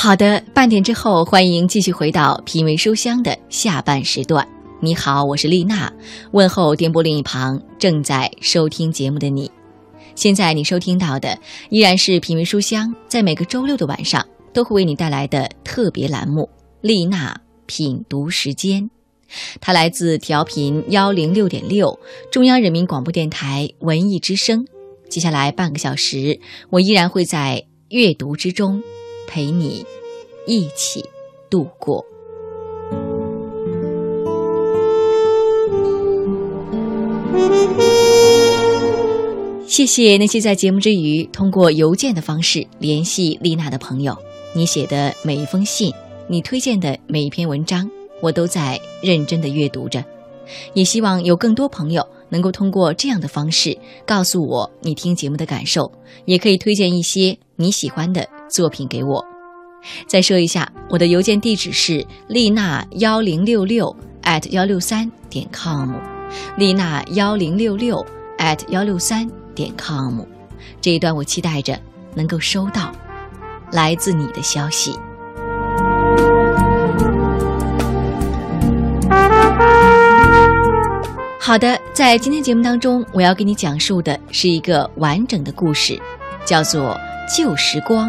好的，半点之后，欢迎继续回到品味书香的下半时段。你好，我是丽娜，问候电波另一旁正在收听节目的你。现在你收听到的依然是品味书香，在每个周六的晚上都会为你带来的特别栏目——丽娜品读时间。它来自调频幺零六点六，中央人民广播电台文艺之声。接下来半个小时，我依然会在阅读之中。陪你一起度过。谢谢那些在节目之余通过邮件的方式联系丽娜的朋友。你写的每一封信，你推荐的每一篇文章，我都在认真的阅读着。也希望有更多朋友能够通过这样的方式告诉我你听节目的感受，也可以推荐一些你喜欢的。作品给我。再说一下，我的邮件地址是丽娜幺零六六 at 幺六三点 com，丽娜幺零六六 at 幺六三点 com。这一段我期待着能够收到来自你的消息。好的，在今天节目当中，我要给你讲述的是一个完整的故事，叫做《旧时光》。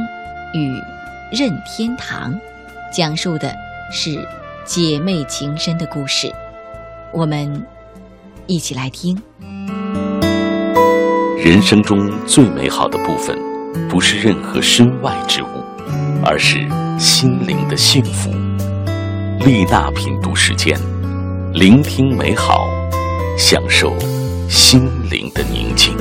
与任天堂，讲述的是姐妹情深的故事。我们一起来听。人生中最美好的部分，不是任何身外之物，而是心灵的幸福。丽娜品读时间，聆听美好，享受心灵的宁静。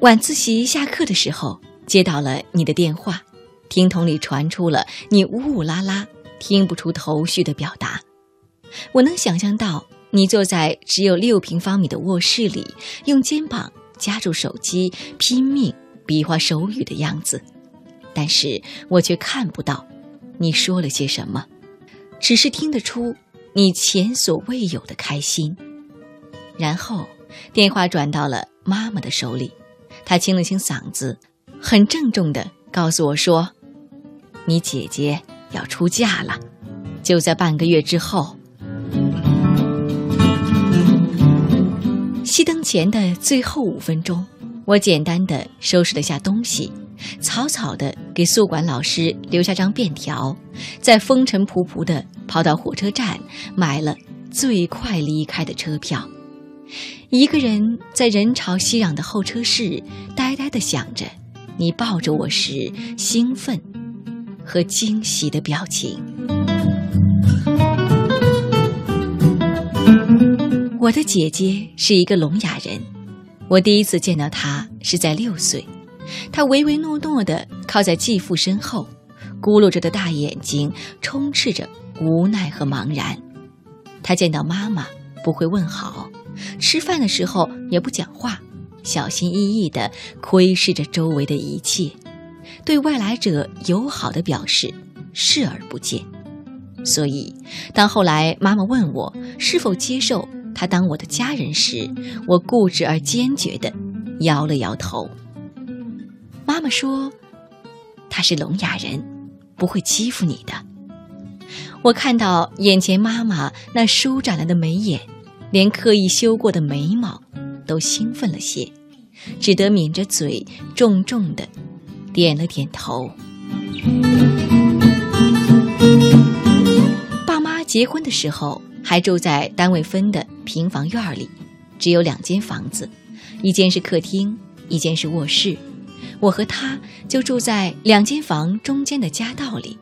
晚自习下课的时候，接到了你的电话，听筒里传出了你呜呜啦啦、听不出头绪的表达。我能想象到你坐在只有六平方米的卧室里，用肩膀夹住手机，拼命比划手语的样子，但是我却看不到你说了些什么，只是听得出你前所未有的开心。然后，电话转到了妈妈的手里。他清了清嗓子，很郑重地告诉我说：“你姐姐要出嫁了，就在半个月之后。”熄灯前的最后五分钟，我简单的收拾了下东西，草草的给宿管老师留下张便条，再风尘仆仆的跑到火车站，买了最快离开的车票。一个人在人潮熙攘的候车室，呆呆地想着你抱着我时兴奋和惊喜的表情。我的姐姐是一个聋哑人，我第一次见到她是在六岁，她唯唯诺诺地靠在继父身后，咕噜着的大眼睛充斥着无奈和茫然。她见到妈妈不会问好。吃饭的时候也不讲话，小心翼翼地窥视着周围的一切，对外来者友好的表示视而不见。所以，当后来妈妈问我是否接受他当我的家人时，我固执而坚决地摇了摇头。妈妈说：“他是聋哑人，不会欺负你的。”我看到眼前妈妈那舒展了的眉眼。连刻意修过的眉毛都兴奋了些，只得抿着嘴，重重的点了点头。爸妈结婚的时候还住在单位分的平房院里，只有两间房子，一间是客厅，一间是卧室。我和他就住在两间房中间的夹道里，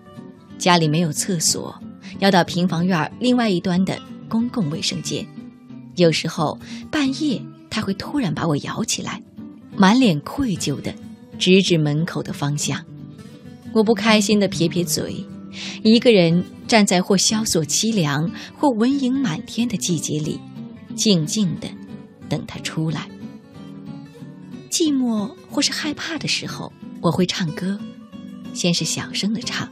家里没有厕所，要到平房院另外一端的公共卫生间。有时候半夜，他会突然把我摇起来，满脸愧疚的指指门口的方向。我不开心的撇撇嘴，一个人站在或萧索凄凉或蚊蝇满天的季节里，静静的等他出来。寂寞或是害怕的时候，我会唱歌，先是小声的唱，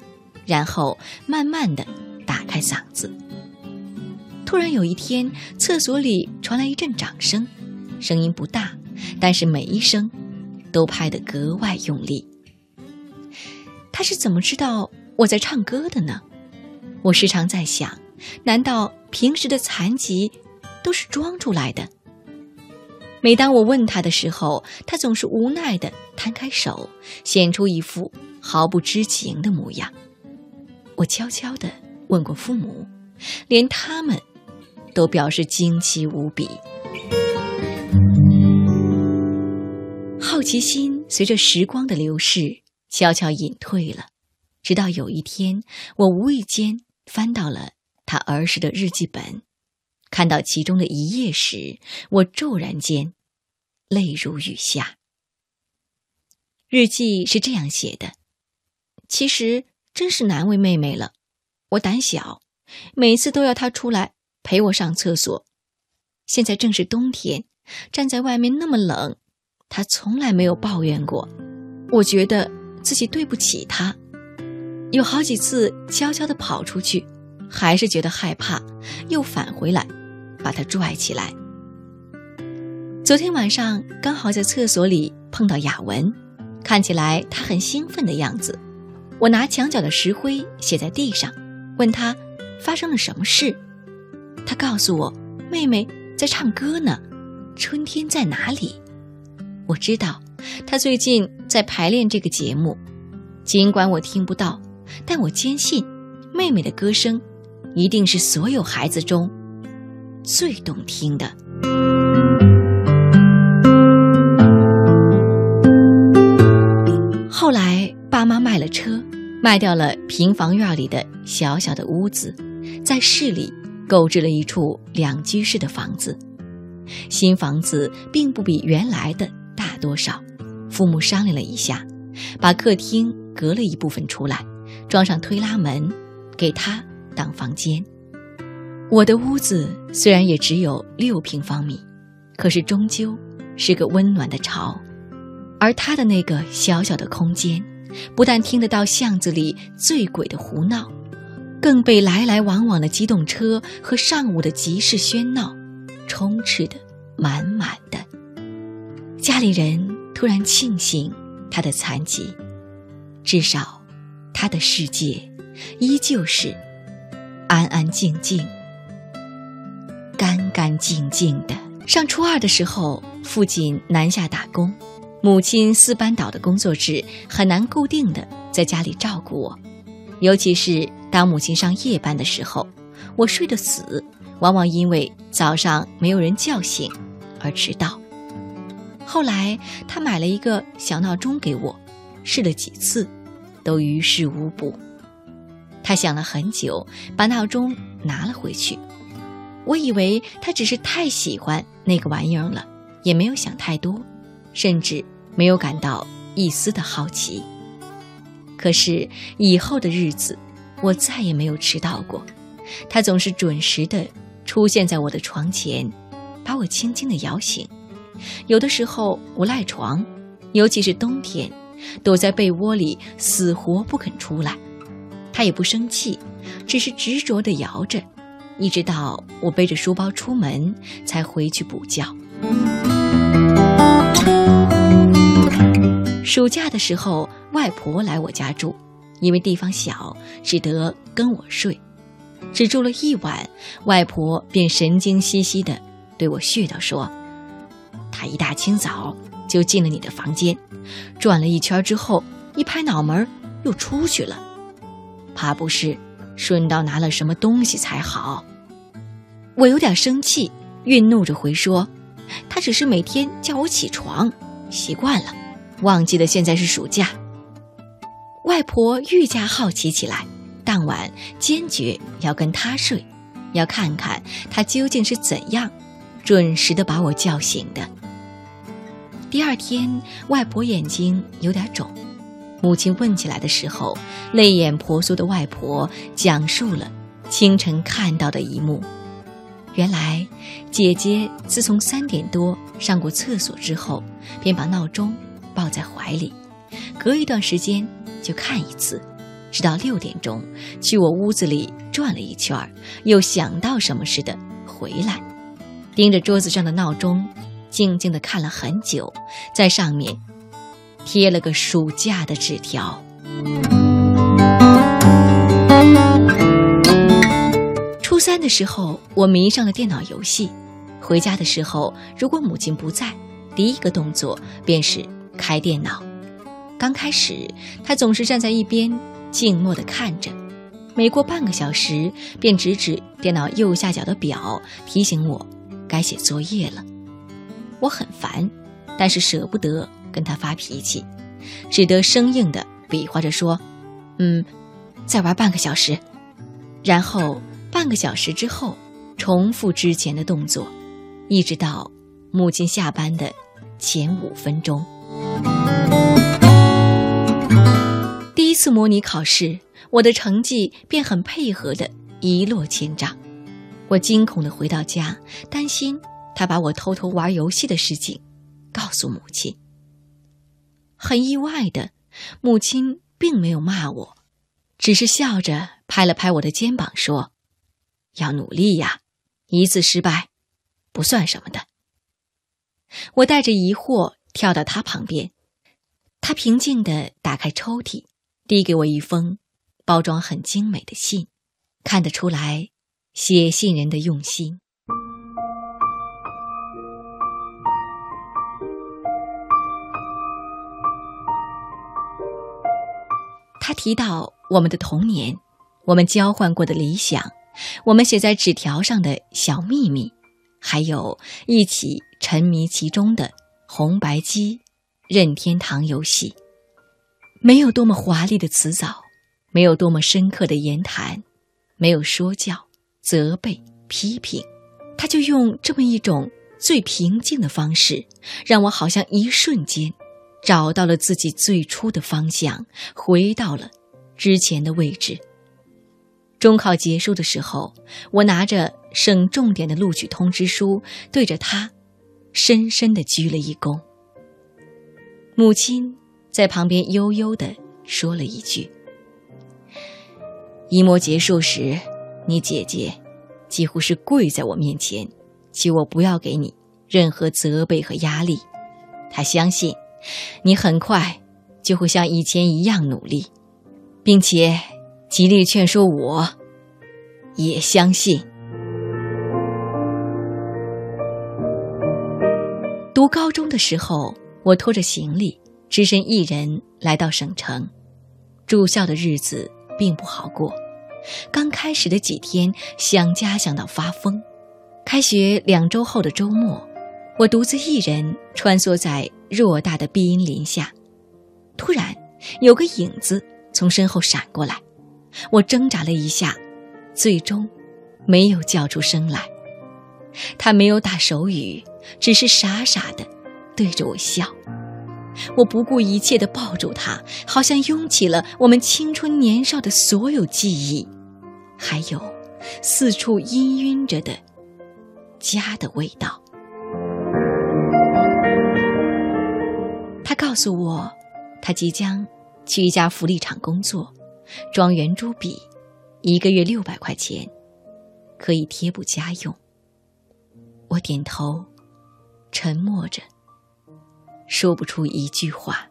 然后慢慢的打开嗓子。突然有一天，厕所里传来一阵掌声，声音不大，但是每一声都拍得格外用力。他是怎么知道我在唱歌的呢？我时常在想，难道平时的残疾都是装出来的？每当我问他的时候，他总是无奈地摊开手，显出一副毫不知情的模样。我悄悄地问过父母，连他们都表示惊奇无比。好奇心随着时光的流逝悄悄隐退了，直到有一天，我无意间翻到了他儿时的日记本。看到其中的一页时，我骤然间泪如雨下。日记是这样写的：“其实真是难为妹妹了，我胆小，每次都要她出来陪我上厕所。现在正是冬天，站在外面那么冷，他从来没有抱怨过。我觉得自己对不起他，有好几次悄悄地跑出去，还是觉得害怕，又返回来。”把他拽起来。昨天晚上刚好在厕所里碰到雅文，看起来他很兴奋的样子。我拿墙角的石灰写在地上，问他发生了什么事。他告诉我，妹妹在唱歌呢。春天在哪里？我知道，他最近在排练这个节目。尽管我听不到，但我坚信，妹妹的歌声一定是所有孩子中。最动听的。后来，爸妈卖了车，卖掉了平房院里的小小的屋子，在市里购置了一处两居室的房子。新房子并不比原来的大多少。父母商量了一下，把客厅隔了一部分出来，装上推拉门，给他当房间。我的屋子虽然也只有六平方米，可是终究是个温暖的巢。而他的那个小小的空间，不但听得到巷子里醉鬼的胡闹，更被来来往往的机动车和上午的集市喧闹充斥得满满的。家里人突然庆幸他的残疾，至少他的世界依旧是安安静静。干干净净的。上初二的时候，父亲南下打工，母亲四班倒的工作制很难固定的在家里照顾我，尤其是当母亲上夜班的时候，我睡得死，往往因为早上没有人叫醒而迟到。后来他买了一个小闹钟给我，试了几次，都于事无补。他想了很久，把闹钟拿了回去。我以为他只是太喜欢那个玩意儿了，也没有想太多，甚至没有感到一丝的好奇。可是以后的日子，我再也没有迟到过，他总是准时的出现在我的床前，把我轻轻的摇醒。有的时候我赖床，尤其是冬天，躲在被窝里死活不肯出来，他也不生气，只是执着的摇着。一直到我背着书包出门，才回去补觉。暑假的时候，外婆来我家住，因为地方小，只得跟我睡。只住了一晚，外婆便神经兮兮的对我絮叨说：“她一大清早就进了你的房间，转了一圈之后，一拍脑门又出去了，怕不是……”顺道拿了什么东西才好？我有点生气，愠怒着回说：“他只是每天叫我起床，习惯了，忘记了现在是暑假。”外婆愈加好奇起来，当晚坚决要跟他睡，要看看他究竟是怎样准时的把我叫醒的。第二天，外婆眼睛有点肿。母亲问起来的时候，泪眼婆娑的外婆讲述了清晨看到的一幕。原来，姐姐自从三点多上过厕所之后，便把闹钟抱在怀里，隔一段时间就看一次，直到六点钟，去我屋子里转了一圈，又想到什么似的回来，盯着桌子上的闹钟，静静的看了很久，在上面贴了个暑假的纸条。初三的时候，我迷上了电脑游戏。回家的时候，如果母亲不在，第一个动作便是开电脑。刚开始，他总是站在一边。静默地看着，每过半个小时，便指指电脑右下角的表，提醒我该写作业了。我很烦，但是舍不得跟他发脾气，只得生硬地比划着说：“嗯，再玩半个小时。”然后半个小时之后，重复之前的动作，一直到母亲下班的前五分钟。一次模拟考试，我的成绩便很配合的一落千丈。我惊恐的回到家，担心他把我偷偷玩游戏的事情告诉母亲。很意外的，母亲并没有骂我，只是笑着拍了拍我的肩膀说：“要努力呀，一次失败不算什么的。”我带着疑惑跳到他旁边，他平静的打开抽屉。递给我一封包装很精美的信，看得出来写信人的用心。他提到我们的童年，我们交换过的理想，我们写在纸条上的小秘密，还有一起沉迷其中的红白机、任天堂游戏。没有多么华丽的辞藻，没有多么深刻的言谈，没有说教、责备、批评，他就用这么一种最平静的方式，让我好像一瞬间找到了自己最初的方向，回到了之前的位置。中考结束的时候，我拿着省重点的录取通知书，对着他深深的鞠了一躬。母亲。在旁边悠悠地说了一句：“一模结束时，你姐姐几乎是跪在我面前，求我不要给你任何责备和压力。她相信你很快就会像以前一样努力，并且极力劝说我，也相信。读高中的时候，我拖着行李。”只身一人来到省城，住校的日子并不好过。刚开始的几天，想家想到发疯。开学两周后的周末，我独自一人穿梭在偌大的碧荫林下。突然，有个影子从身后闪过来，我挣扎了一下，最终没有叫出声来。他没有打手语，只是傻傻的对着我笑。我不顾一切地抱住他，好像拥起了我们青春年少的所有记忆，还有四处氤氲着的家的味道。他告诉我，他即将去一家福利厂工作，装圆珠笔，一个月六百块钱，可以贴补家用。我点头，沉默着。说不出一句话，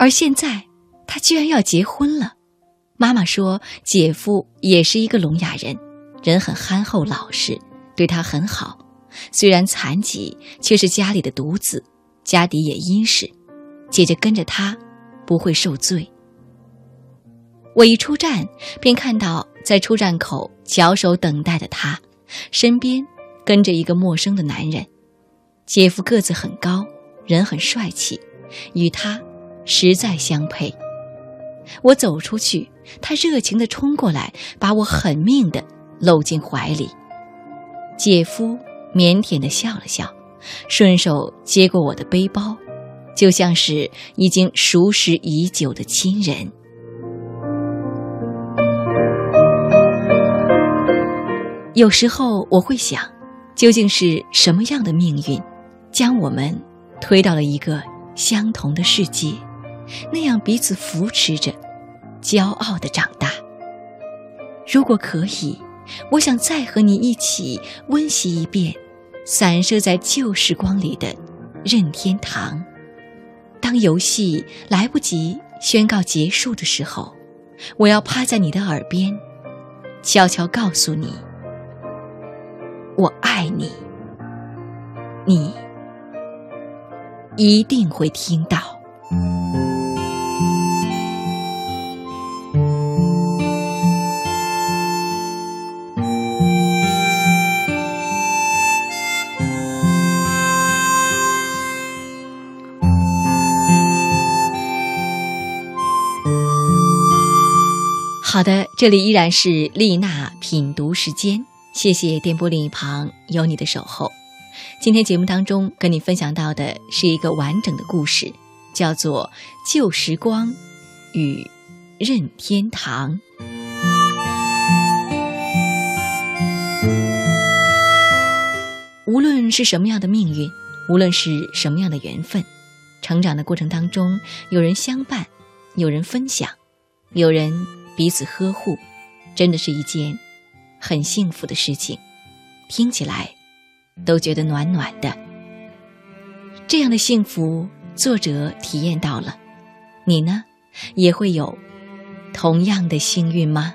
而现在他居然要结婚了。妈妈说，姐夫也是一个聋哑人，人很憨厚老实，对他很好。虽然残疾，却是家里的独子，家底也殷实。姐姐跟着他，不会受罪。我一出站，便看到在出站口翘首等待的他，身边。跟着一个陌生的男人，姐夫个子很高，人很帅气，与他实在相配。我走出去，他热情地冲过来，把我狠命地搂进怀里。姐夫腼腆地笑了笑，顺手接过我的背包，就像是已经熟识已久的亲人。有时候我会想。究竟是什么样的命运，将我们推到了一个相同的世界？那样彼此扶持着，骄傲的长大。如果可以，我想再和你一起温习一遍散射在旧时光里的任天堂。当游戏来不及宣告结束的时候，我要趴在你的耳边，悄悄告诉你：我爱你。你一定会听到。好的，这里依然是丽娜品读时间，谢谢电波另一旁有你的守候。今天节目当中跟你分享到的是一个完整的故事，叫做《旧时光与任天堂》。无论是什么样的命运，无论是什么样的缘分，成长的过程当中，有人相伴，有人分享，有人彼此呵护，真的是一件很幸福的事情。听起来都觉得暖暖的。这样的幸福，作者体验到了，你呢，也会有同样的幸运吗？